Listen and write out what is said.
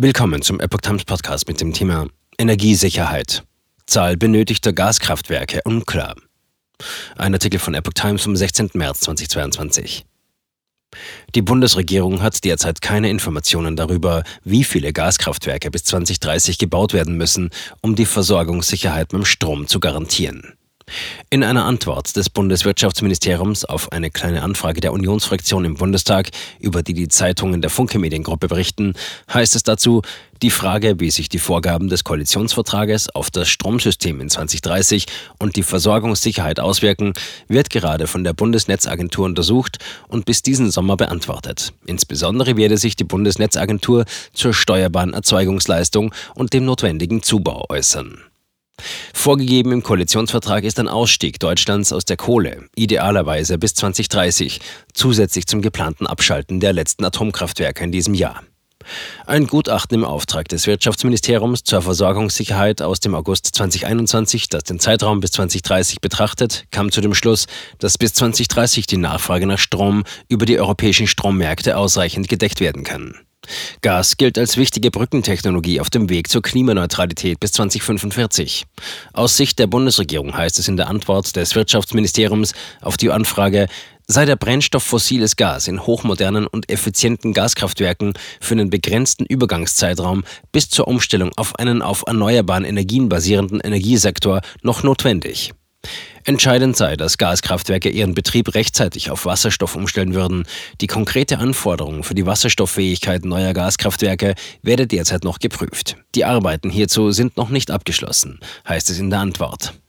Willkommen zum Epoch Times Podcast mit dem Thema Energiesicherheit. Zahl benötigter Gaskraftwerke unklar. Ein Artikel von Epoch Times vom 16. März 2022. Die Bundesregierung hat derzeit keine Informationen darüber, wie viele Gaskraftwerke bis 2030 gebaut werden müssen, um die Versorgungssicherheit dem Strom zu garantieren. In einer Antwort des Bundeswirtschaftsministeriums auf eine kleine Anfrage der Unionsfraktion im Bundestag, über die die Zeitungen der Funke Mediengruppe berichten, heißt es dazu, die Frage, wie sich die Vorgaben des Koalitionsvertrages auf das Stromsystem in 2030 und die Versorgungssicherheit auswirken, wird gerade von der Bundesnetzagentur untersucht und bis diesen Sommer beantwortet. Insbesondere werde sich die Bundesnetzagentur zur steuerbaren Erzeugungsleistung und dem notwendigen Zubau äußern. Vorgegeben im Koalitionsvertrag ist ein Ausstieg Deutschlands aus der Kohle, idealerweise bis 2030, zusätzlich zum geplanten Abschalten der letzten Atomkraftwerke in diesem Jahr. Ein Gutachten im Auftrag des Wirtschaftsministeriums zur Versorgungssicherheit aus dem August 2021, das den Zeitraum bis 2030 betrachtet, kam zu dem Schluss, dass bis 2030 die Nachfrage nach Strom über die europäischen Strommärkte ausreichend gedeckt werden kann. Gas gilt als wichtige Brückentechnologie auf dem Weg zur Klimaneutralität bis 2045. Aus Sicht der Bundesregierung heißt es in der Antwort des Wirtschaftsministeriums auf die Anfrage, sei der Brennstoff fossiles Gas in hochmodernen und effizienten Gaskraftwerken für einen begrenzten Übergangszeitraum bis zur Umstellung auf einen auf erneuerbaren Energien basierenden Energiesektor noch notwendig. Entscheidend sei, dass Gaskraftwerke ihren Betrieb rechtzeitig auf Wasserstoff umstellen würden. Die konkrete Anforderung für die Wasserstofffähigkeit neuer Gaskraftwerke werde derzeit noch geprüft. Die Arbeiten hierzu sind noch nicht abgeschlossen, heißt es in der Antwort.